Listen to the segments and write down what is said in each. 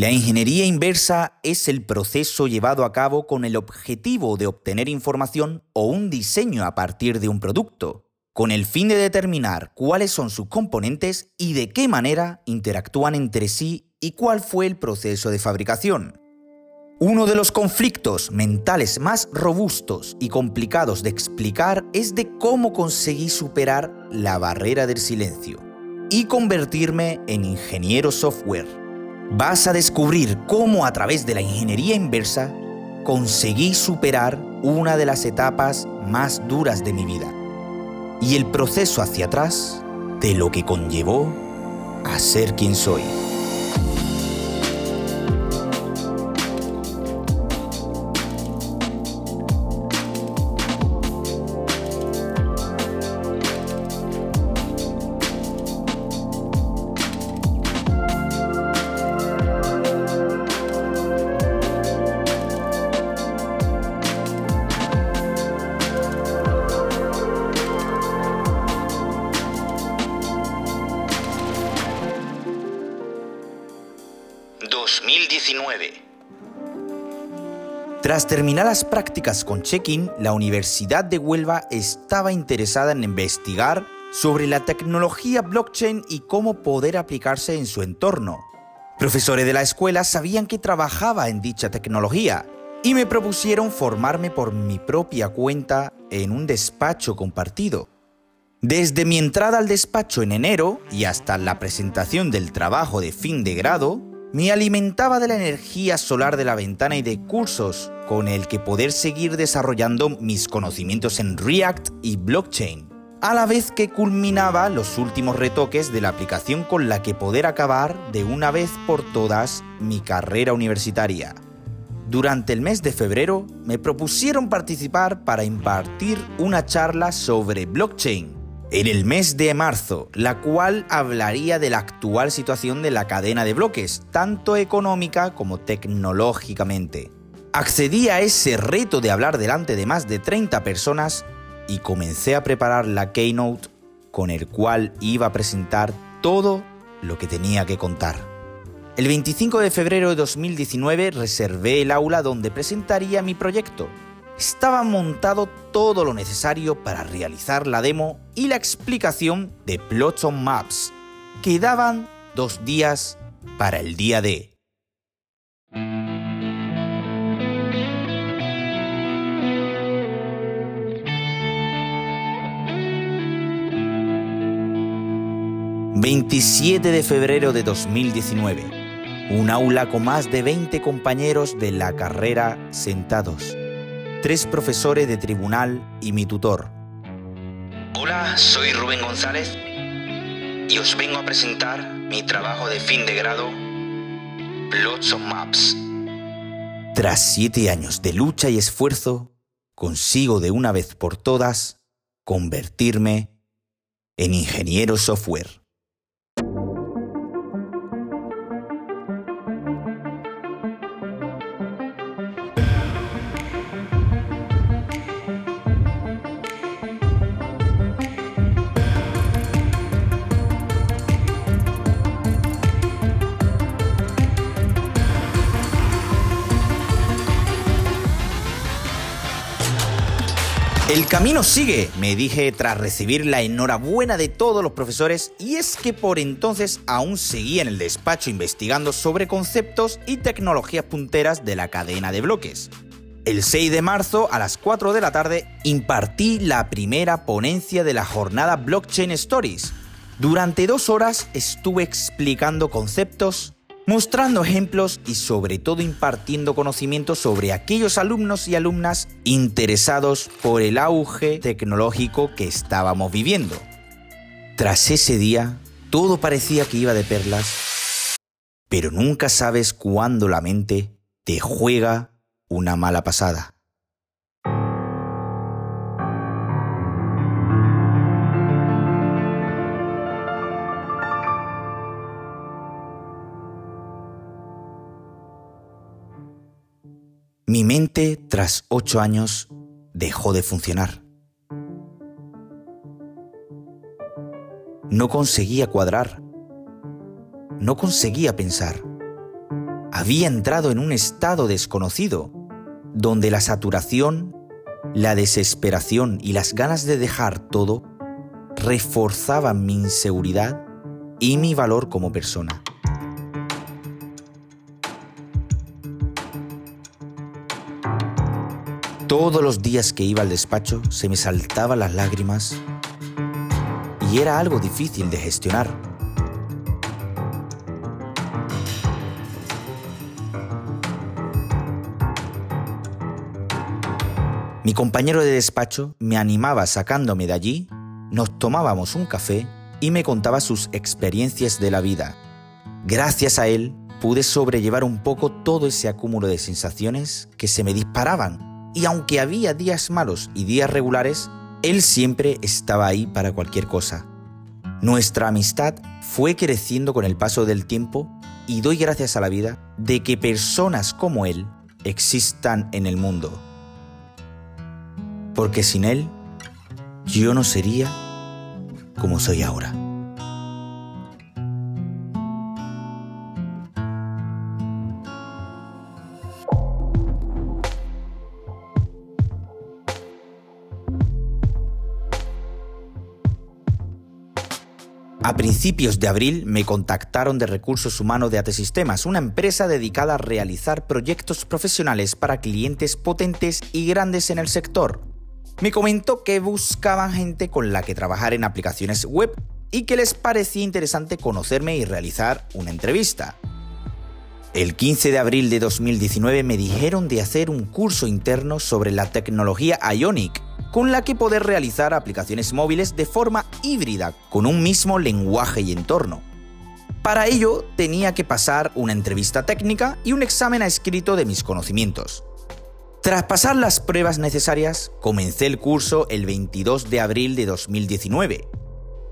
La ingeniería inversa es el proceso llevado a cabo con el objetivo de obtener información o un diseño a partir de un producto, con el fin de determinar cuáles son sus componentes y de qué manera interactúan entre sí y cuál fue el proceso de fabricación. Uno de los conflictos mentales más robustos y complicados de explicar es de cómo conseguí superar la barrera del silencio y convertirme en ingeniero software. Vas a descubrir cómo a través de la ingeniería inversa conseguí superar una de las etapas más duras de mi vida y el proceso hacia atrás de lo que conllevó a ser quien soy. Tras terminar las prácticas con Check-in, la Universidad de Huelva estaba interesada en investigar sobre la tecnología blockchain y cómo poder aplicarse en su entorno. Profesores de la escuela sabían que trabajaba en dicha tecnología y me propusieron formarme por mi propia cuenta en un despacho compartido. Desde mi entrada al despacho en enero y hasta la presentación del trabajo de fin de grado, me alimentaba de la energía solar de la ventana y de cursos con el que poder seguir desarrollando mis conocimientos en React y blockchain, a la vez que culminaba los últimos retoques de la aplicación con la que poder acabar de una vez por todas mi carrera universitaria. Durante el mes de febrero me propusieron participar para impartir una charla sobre blockchain en el mes de marzo, la cual hablaría de la actual situación de la cadena de bloques, tanto económica como tecnológicamente. Accedí a ese reto de hablar delante de más de 30 personas y comencé a preparar la keynote con el cual iba a presentar todo lo que tenía que contar. El 25 de febrero de 2019 reservé el aula donde presentaría mi proyecto, estaba montado todo lo necesario para realizar la demo y la explicación de Plots on Maps. Quedaban dos días para el día D. ...27 de febrero de 2019... ...un aula con más de 20 compañeros de la carrera sentados tres profesores de tribunal y mi tutor. Hola, soy Rubén González y os vengo a presentar mi trabajo de fin de grado, Plots of Maps. Tras siete años de lucha y esfuerzo, consigo de una vez por todas convertirme en ingeniero software. Sigue, me dije tras recibir la enhorabuena de todos los profesores, y es que por entonces aún seguía en el despacho investigando sobre conceptos y tecnologías punteras de la cadena de bloques. El 6 de marzo a las 4 de la tarde impartí la primera ponencia de la jornada Blockchain Stories. Durante dos horas estuve explicando conceptos, mostrando ejemplos y sobre todo impartiendo conocimiento sobre aquellos alumnos y alumnas interesados por el auge tecnológico que estábamos viviendo. Tras ese día, todo parecía que iba de perlas, pero nunca sabes cuándo la mente te juega una mala pasada. Mi mente, tras ocho años, dejó de funcionar. No conseguía cuadrar. No conseguía pensar. había entrado en un estado desconocido, donde la saturación, la desesperación y las ganas de dejar todo reforzaban mi inseguridad y mi valor como persona. Todos los días que iba al despacho se me saltaban las lágrimas y era algo difícil de gestionar. Mi compañero de despacho me animaba sacándome de allí, nos tomábamos un café y me contaba sus experiencias de la vida. Gracias a él pude sobrellevar un poco todo ese acúmulo de sensaciones que se me disparaban y aunque había días malos y días regulares, él siempre estaba ahí para cualquier cosa. Nuestra amistad fue creciendo con el paso del tiempo y doy gracias a la vida de que personas como él existan en el mundo. Porque sin él, yo no sería como soy ahora. A principios de abril me contactaron de Recursos Humanos de AT Sistemas, una empresa dedicada a realizar proyectos profesionales para clientes potentes y grandes en el sector. Me comentó que buscaban gente con la que trabajar en aplicaciones web y que les parecía interesante conocerme y realizar una entrevista. El 15 de abril de 2019 me dijeron de hacer un curso interno sobre la tecnología Ionic con la que poder realizar aplicaciones móviles de forma híbrida, con un mismo lenguaje y entorno. Para ello tenía que pasar una entrevista técnica y un examen a escrito de mis conocimientos. Tras pasar las pruebas necesarias, comencé el curso el 22 de abril de 2019.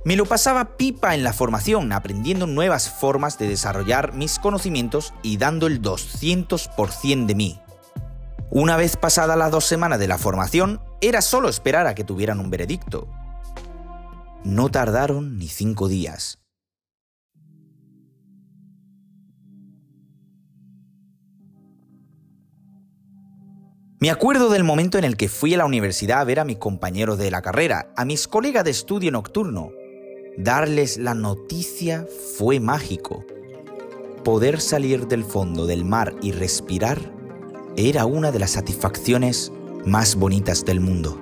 Me lo pasaba pipa en la formación, aprendiendo nuevas formas de desarrollar mis conocimientos y dando el 200% de mí. Una vez pasadas las dos semanas de la formación, era solo esperar a que tuvieran un veredicto. No tardaron ni cinco días. Me acuerdo del momento en el que fui a la universidad a ver a mis compañeros de la carrera, a mis colegas de estudio nocturno. Darles la noticia fue mágico. Poder salir del fondo del mar y respirar era una de las satisfacciones más bonitas del mundo.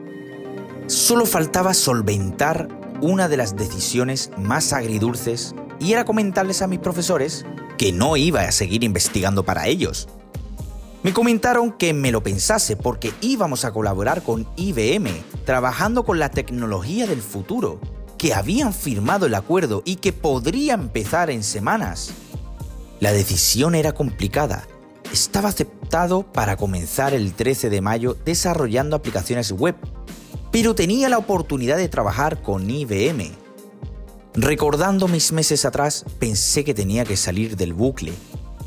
Solo faltaba solventar una de las decisiones más agridulces y era comentarles a mis profesores que no iba a seguir investigando para ellos. Me comentaron que me lo pensase porque íbamos a colaborar con IBM, trabajando con la tecnología del futuro, que habían firmado el acuerdo y que podría empezar en semanas. La decisión era complicada estaba aceptado para comenzar el 13 de mayo desarrollando aplicaciones web, pero tenía la oportunidad de trabajar con IBM. Recordando mis meses atrás, pensé que tenía que salir del bucle,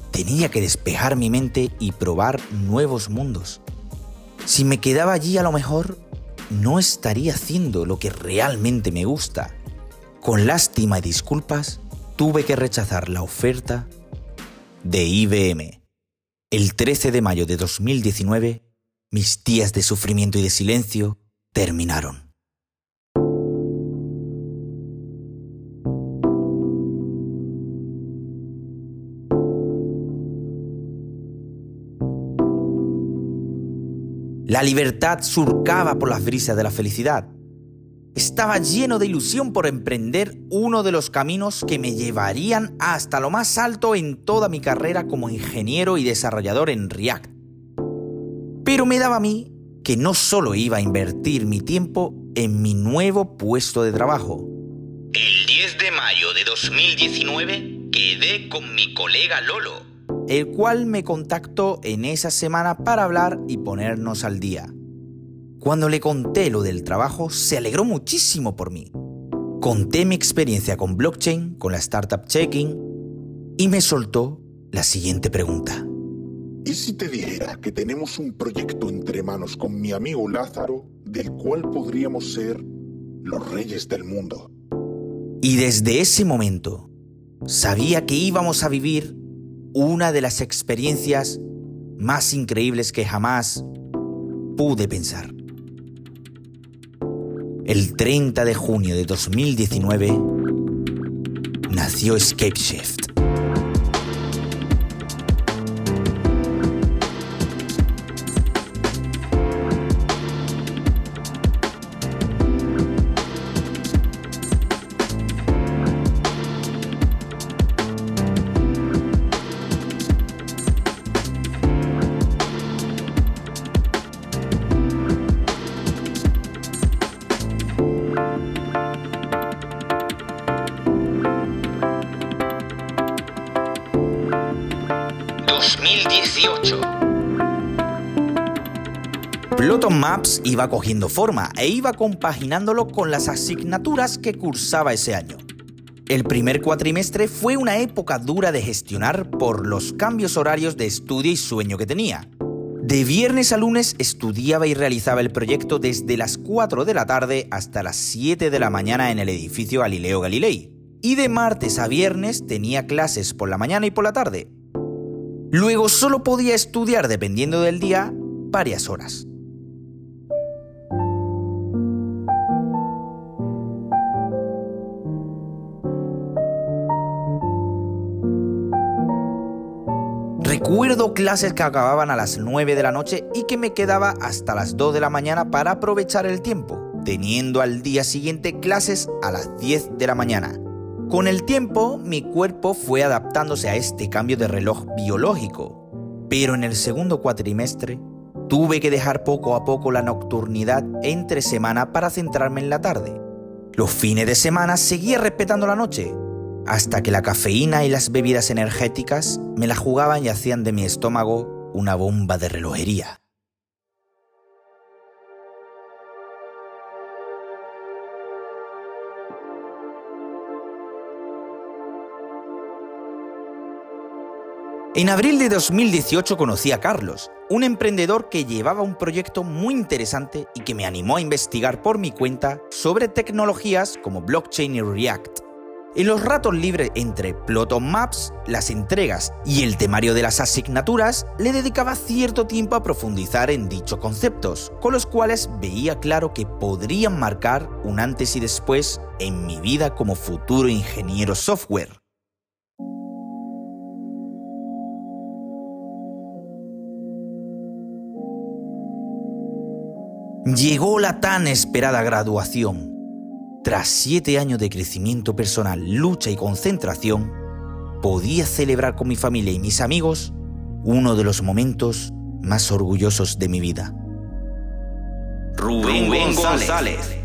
tenía que despejar mi mente y probar nuevos mundos. Si me quedaba allí a lo mejor, no estaría haciendo lo que realmente me gusta. Con lástima y disculpas, tuve que rechazar la oferta de IBM. El 13 de mayo de 2019, mis días de sufrimiento y de silencio terminaron. La libertad surcaba por las brisas de la felicidad estaba lleno de ilusión por emprender uno de los caminos que me llevarían hasta lo más alto en toda mi carrera como ingeniero y desarrollador en React. Pero me daba a mí que no solo iba a invertir mi tiempo en mi nuevo puesto de trabajo. El 10 de mayo de 2019 quedé con mi colega Lolo, el cual me contactó en esa semana para hablar y ponernos al día. Cuando le conté lo del trabajo, se alegró muchísimo por mí. Conté mi experiencia con blockchain, con la startup checking, y me soltó la siguiente pregunta. ¿Y si te dijera que tenemos un proyecto entre manos con mi amigo Lázaro, del cual podríamos ser los reyes del mundo? Y desde ese momento sabía que íbamos a vivir una de las experiencias más increíbles que jamás pude pensar. El 30 de junio de 2019 nació Escape Maps iba cogiendo forma e iba compaginándolo con las asignaturas que cursaba ese año. El primer cuatrimestre fue una época dura de gestionar por los cambios horarios de estudio y sueño que tenía. De viernes a lunes estudiaba y realizaba el proyecto desde las 4 de la tarde hasta las 7 de la mañana en el edificio Galileo Galilei. Y de martes a viernes tenía clases por la mañana y por la tarde, Luego solo podía estudiar, dependiendo del día, varias horas. Recuerdo clases que acababan a las 9 de la noche y que me quedaba hasta las 2 de la mañana para aprovechar el tiempo, teniendo al día siguiente clases a las 10 de la mañana. Con el tiempo, mi cuerpo fue adaptándose a este cambio de reloj biológico, pero en el segundo cuatrimestre tuve que dejar poco a poco la nocturnidad entre semana para centrarme en la tarde. Los fines de semana seguía respetando la noche, hasta que la cafeína y las bebidas energéticas me la jugaban y hacían de mi estómago una bomba de relojería. En abril de 2018 conocí a Carlos, un emprendedor que llevaba un proyecto muy interesante y que me animó a investigar por mi cuenta sobre tecnologías como blockchain y React. En los ratos libres entre Ploton Maps, las entregas y el temario de las asignaturas, le dedicaba cierto tiempo a profundizar en dichos conceptos, con los cuales veía claro que podrían marcar un antes y después en mi vida como futuro ingeniero software. Llegó la tan esperada graduación. Tras siete años de crecimiento personal, lucha y concentración, podía celebrar con mi familia y mis amigos uno de los momentos más orgullosos de mi vida. Rubén, González.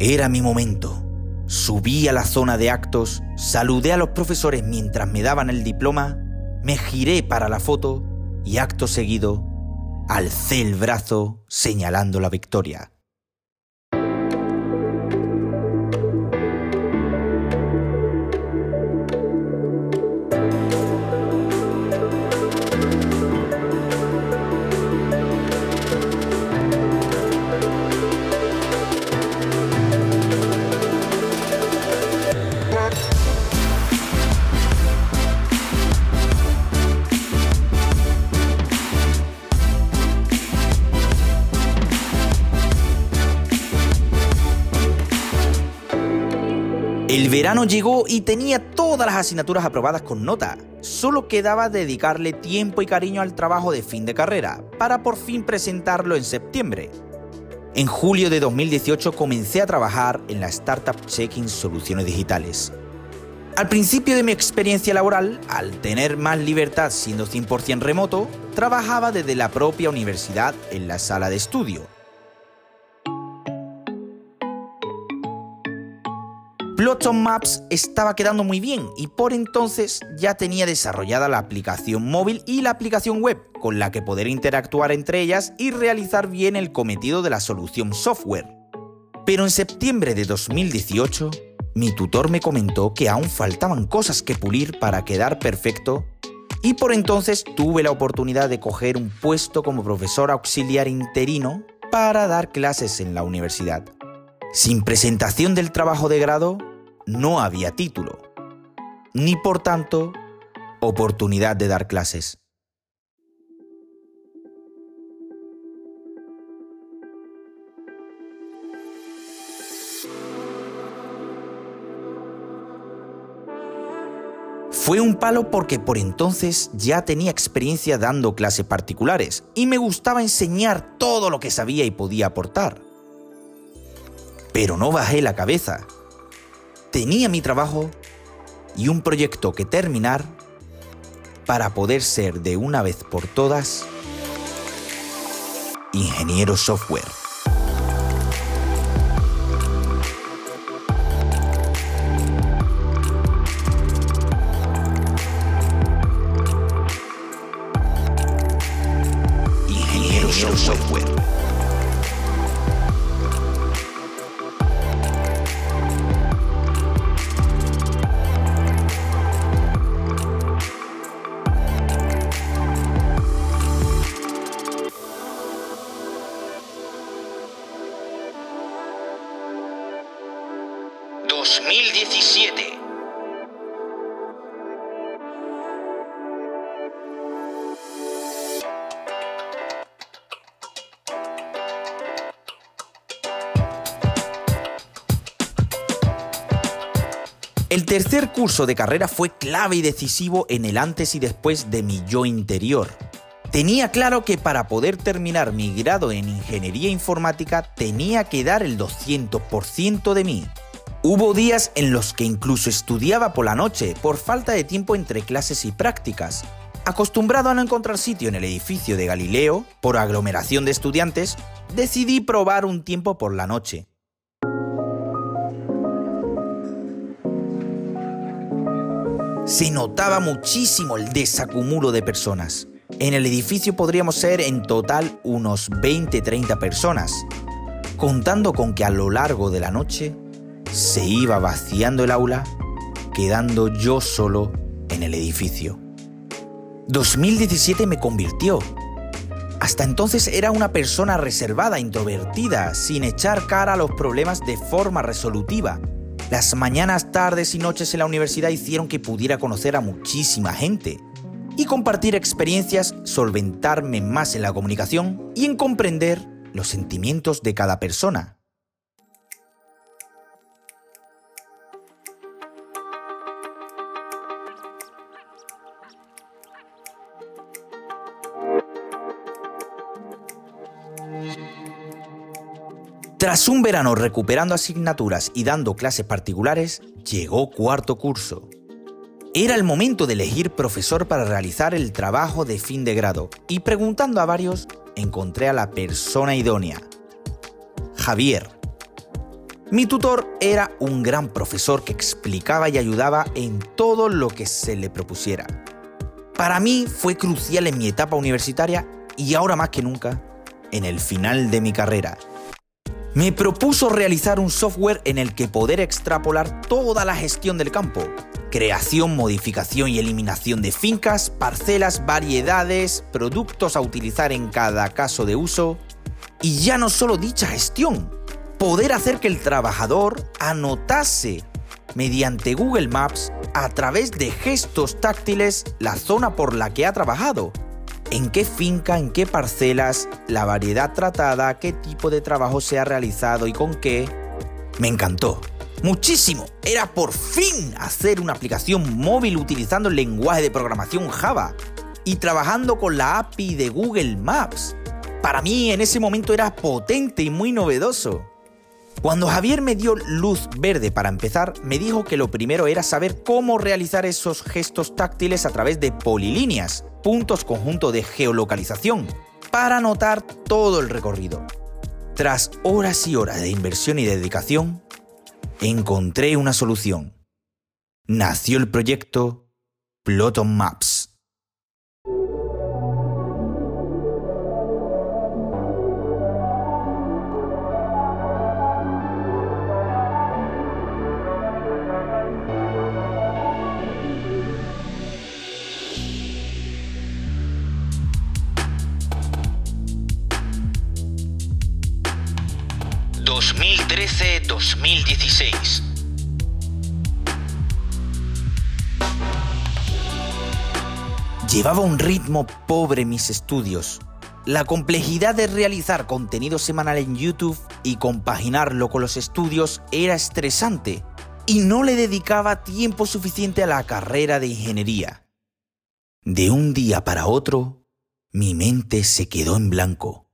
Era mi momento. Subí a la zona de actos, saludé a los profesores mientras me daban el diploma, me giré para la foto y acto seguido alcé el brazo señalando la victoria. Verano llegó y tenía todas las asignaturas aprobadas con nota. Solo quedaba dedicarle tiempo y cariño al trabajo de fin de carrera, para por fin presentarlo en septiembre. En julio de 2018 comencé a trabajar en la startup Checking Soluciones Digitales. Al principio de mi experiencia laboral, al tener más libertad siendo 100% remoto, trabajaba desde la propia universidad en la sala de estudio Ploton Maps estaba quedando muy bien y por entonces ya tenía desarrollada la aplicación móvil y la aplicación web, con la que poder interactuar entre ellas y realizar bien el cometido de la solución software. Pero en septiembre de 2018, mi tutor me comentó que aún faltaban cosas que pulir para quedar perfecto y por entonces tuve la oportunidad de coger un puesto como profesor auxiliar interino para dar clases en la universidad. Sin presentación del trabajo de grado, no había título, ni por tanto oportunidad de dar clases. Fue un palo porque por entonces ya tenía experiencia dando clases particulares y me gustaba enseñar todo lo que sabía y podía aportar. Pero no bajé la cabeza. Tenía mi trabajo y un proyecto que terminar para poder ser de una vez por todas ingeniero software. Curso de carrera fue clave y decisivo en el antes y después de mi yo interior. Tenía claro que para poder terminar mi grado en ingeniería informática tenía que dar el 200% de mí. Hubo días en los que incluso estudiaba por la noche por falta de tiempo entre clases y prácticas. Acostumbrado a no encontrar sitio en el edificio de Galileo, por aglomeración de estudiantes, decidí probar un tiempo por la noche. Se notaba muchísimo el desacumulo de personas. En el edificio podríamos ser en total unos 20-30 personas, contando con que a lo largo de la noche se iba vaciando el aula, quedando yo solo en el edificio. 2017 me convirtió. Hasta entonces era una persona reservada, introvertida, sin echar cara a los problemas de forma resolutiva las mañanas, tardes y noches en la universidad hicieron que pudiera conocer a muchísima gente y compartir experiencias, solventarme más en la comunicación y en comprender los sentimientos de cada persona. Tras un verano recuperando asignaturas y dando clases particulares, llegó cuarto curso. Era el momento de elegir profesor para realizar el trabajo de fin de grado y preguntando a varios encontré a la persona idónea, Javier. Mi tutor era un gran profesor que explicaba y ayudaba en todo lo que se le propusiera. Para mí fue crucial en mi etapa universitaria y ahora más que nunca en el final de mi carrera me propuso realizar un software en el que poder extrapolar toda la gestión del campo. Creación, modificación y eliminación de fincas, parcelas, variedades, productos a utilizar en cada caso de uso. Y ya no solo dicha gestión, poder hacer que el trabajador anotase mediante Google Maps a través de gestos táctiles la zona por la que ha trabajado en qué finca, en qué parcelas, la variedad tratada, qué tipo de trabajo se ha realizado y con qué. Me encantó. Muchísimo. Era por fin hacer una aplicación móvil utilizando el lenguaje de programación Java y trabajando con la API de Google Maps. Para mí en ese momento era potente y muy novedoso. Cuando Javier me dio luz verde para empezar, me dijo que lo primero era saber cómo realizar esos gestos táctiles a través de polilíneas, puntos conjunto de geolocalización, para anotar todo el recorrido. Tras horas y horas de inversión y dedicación, encontré una solución. Nació el proyecto Ploton Maps. Llevaba un ritmo pobre mis estudios. La complejidad de realizar contenido semanal en YouTube y compaginarlo con los estudios era estresante y no le dedicaba tiempo suficiente a la carrera de ingeniería. De un día para otro, mi mente se quedó en blanco.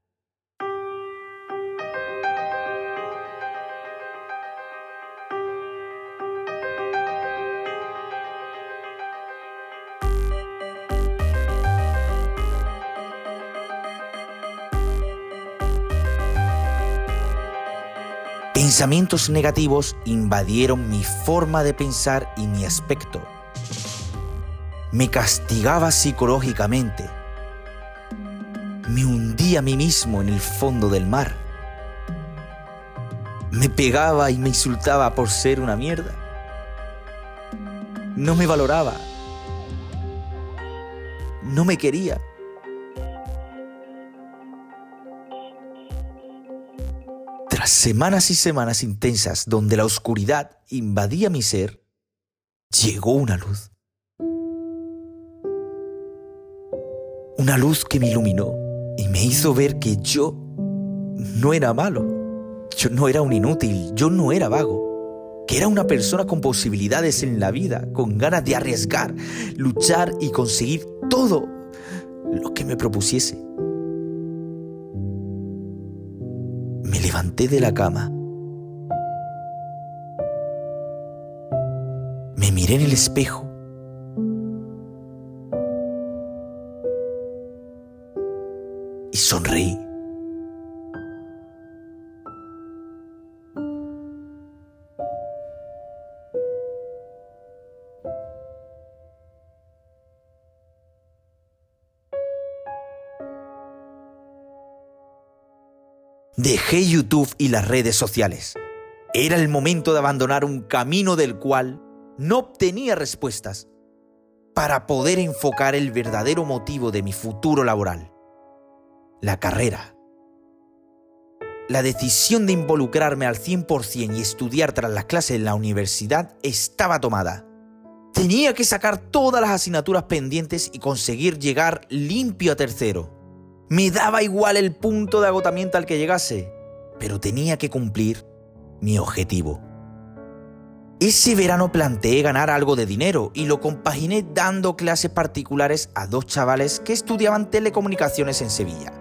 Pensamientos negativos invadieron mi forma de pensar y mi aspecto. Me castigaba psicológicamente. Me hundía a mí mismo en el fondo del mar. Me pegaba y me insultaba por ser una mierda. No me valoraba. No me quería. Semanas y semanas intensas donde la oscuridad invadía mi ser, llegó una luz. Una luz que me iluminó y me hizo ver que yo no era malo, yo no era un inútil, yo no era vago, que era una persona con posibilidades en la vida, con ganas de arriesgar, luchar y conseguir todo lo que me propusiese. Levanté de la cama. Me miré en el espejo. Y sonreí. YouTube y las redes sociales. Era el momento de abandonar un camino del cual no obtenía respuestas para poder enfocar el verdadero motivo de mi futuro laboral, la carrera. La decisión de involucrarme al 100% y estudiar tras las clases en la universidad estaba tomada. Tenía que sacar todas las asignaturas pendientes y conseguir llegar limpio a tercero. Me daba igual el punto de agotamiento al que llegase, pero tenía que cumplir mi objetivo. Ese verano planteé ganar algo de dinero y lo compaginé dando clases particulares a dos chavales que estudiaban telecomunicaciones en Sevilla.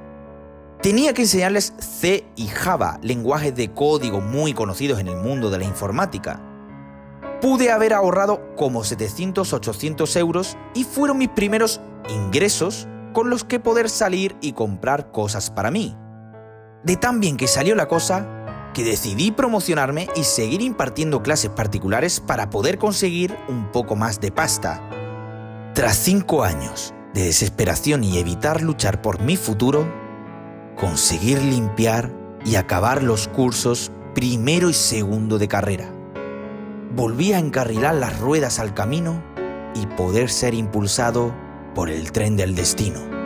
Tenía que enseñarles C y Java, lenguajes de código muy conocidos en el mundo de la informática. Pude haber ahorrado como 700-800 euros y fueron mis primeros ingresos con los que poder salir y comprar cosas para mí. De tan bien que salió la cosa, que decidí promocionarme y seguir impartiendo clases particulares para poder conseguir un poco más de pasta. Tras cinco años de desesperación y evitar luchar por mi futuro, conseguir limpiar y acabar los cursos primero y segundo de carrera. Volví a encarrilar las ruedas al camino y poder ser impulsado por el tren del destino.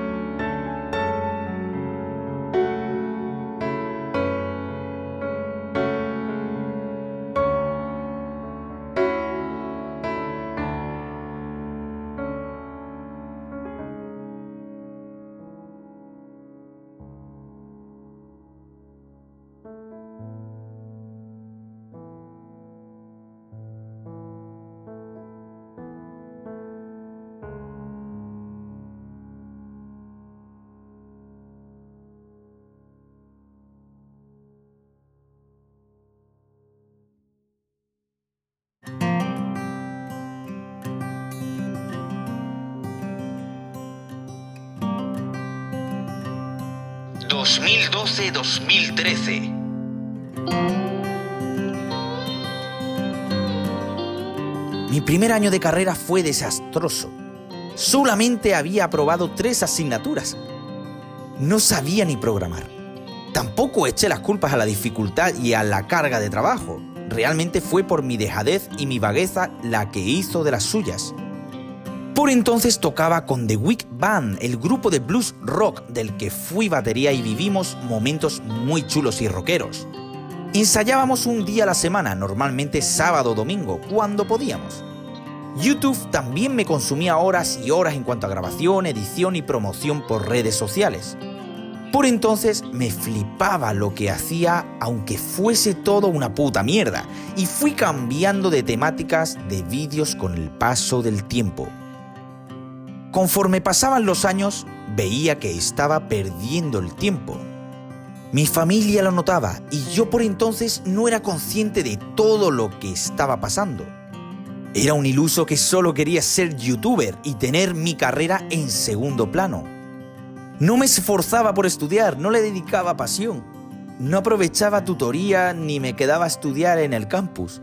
2012-2013. Mi primer año de carrera fue desastroso. Solamente había aprobado tres asignaturas. No sabía ni programar. Tampoco eché las culpas a la dificultad y a la carga de trabajo. Realmente fue por mi dejadez y mi vagueza la que hizo de las suyas. Por entonces tocaba con The Week Band, el grupo de blues rock del que fui batería y vivimos momentos muy chulos y rockeros. Ensayábamos un día a la semana, normalmente sábado o domingo, cuando podíamos. YouTube también me consumía horas y horas en cuanto a grabación, edición y promoción por redes sociales. Por entonces me flipaba lo que hacía aunque fuese todo una puta mierda y fui cambiando de temáticas de vídeos con el paso del tiempo. Conforme pasaban los años, veía que estaba perdiendo el tiempo. Mi familia lo notaba y yo por entonces no era consciente de todo lo que estaba pasando. Era un iluso que solo quería ser youtuber y tener mi carrera en segundo plano. No me esforzaba por estudiar, no le dedicaba pasión. No aprovechaba tutoría ni me quedaba a estudiar en el campus.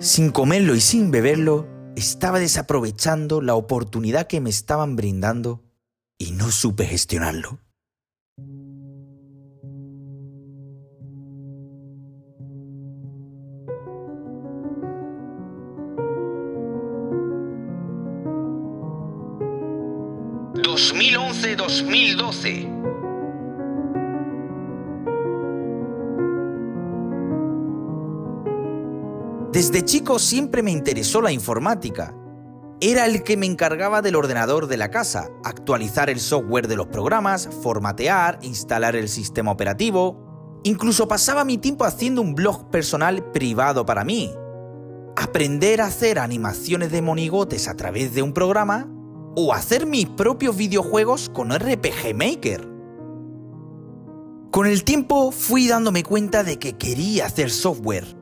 Sin comerlo y sin beberlo, estaba desaprovechando la oportunidad que me estaban brindando y no supe gestionarlo. 2011-2012. Desde chico siempre me interesó la informática. Era el que me encargaba del ordenador de la casa, actualizar el software de los programas, formatear, instalar el sistema operativo. Incluso pasaba mi tiempo haciendo un blog personal privado para mí. Aprender a hacer animaciones de monigotes a través de un programa o hacer mis propios videojuegos con RPG Maker. Con el tiempo fui dándome cuenta de que quería hacer software,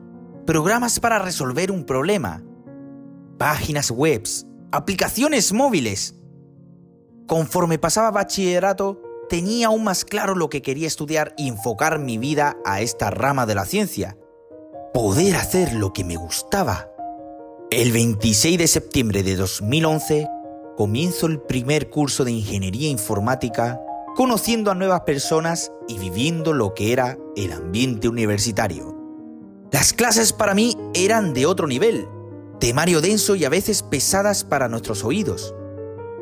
programas para resolver un problema, páginas web, aplicaciones móviles. Conforme pasaba bachillerato, tenía aún más claro lo que quería estudiar y enfocar mi vida a esta rama de la ciencia. Poder hacer lo que me gustaba. El 26 de septiembre de 2011 comienzo el primer curso de ingeniería informática conociendo a nuevas personas y viviendo lo que era el ambiente universitario. Las clases para mí eran de otro nivel, temario denso y a veces pesadas para nuestros oídos.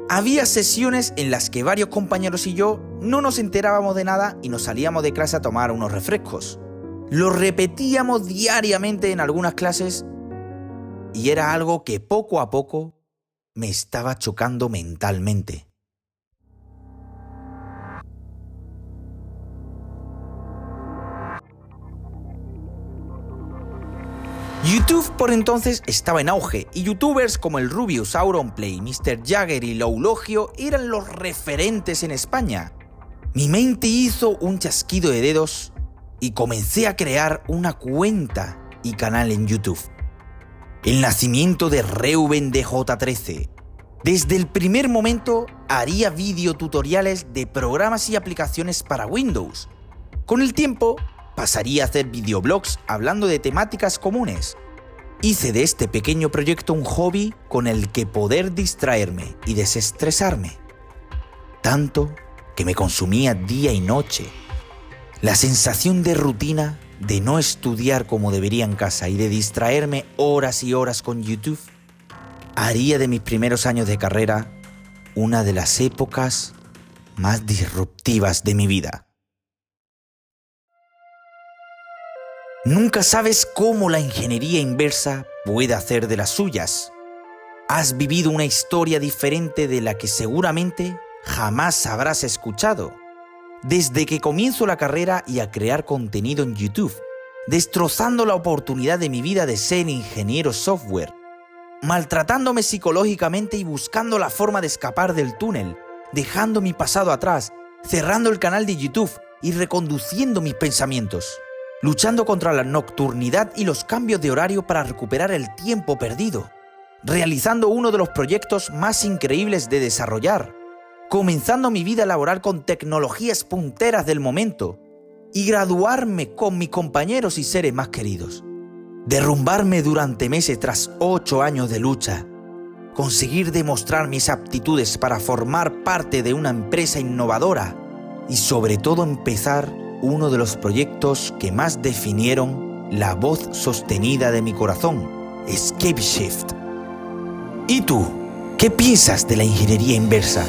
Había sesiones en las que varios compañeros y yo no nos enterábamos de nada y nos salíamos de clase a tomar unos refrescos. Lo repetíamos diariamente en algunas clases y era algo que poco a poco me estaba chocando mentalmente. YouTube por entonces estaba en auge y youtubers como el Rubius, Auronplay, Mr. Jagger y Loulogio eran los referentes en España. Mi mente hizo un chasquido de dedos y comencé a crear una cuenta y canal en YouTube. El nacimiento de Reuben DJ13. Desde el primer momento haría videotutoriales de programas y aplicaciones para Windows. Con el tiempo pasaría a hacer videoblogs hablando de temáticas comunes. Hice de este pequeño proyecto un hobby con el que poder distraerme y desestresarme. Tanto que me consumía día y noche. La sensación de rutina de no estudiar como debería en casa y de distraerme horas y horas con YouTube, haría de mis primeros años de carrera una de las épocas más disruptivas de mi vida. Nunca sabes cómo la ingeniería inversa puede hacer de las suyas. Has vivido una historia diferente de la que seguramente jamás habrás escuchado desde que comienzo la carrera y a crear contenido en YouTube, destrozando la oportunidad de mi vida de ser ingeniero software, maltratándome psicológicamente y buscando la forma de escapar del túnel, dejando mi pasado atrás, cerrando el canal de YouTube y reconduciendo mis pensamientos, luchando contra la nocturnidad y los cambios de horario para recuperar el tiempo perdido, realizando uno de los proyectos más increíbles de desarrollar, comenzando mi vida laboral con tecnologías punteras del momento y graduarme con mis compañeros y seres más queridos. Derrumbarme durante meses tras ocho años de lucha. Conseguir demostrar mis aptitudes para formar parte de una empresa innovadora y sobre todo empezar uno de los proyectos que más definieron la voz sostenida de mi corazón, Escape Shift. ¿Y tú? ¿Qué piensas de la ingeniería inversa?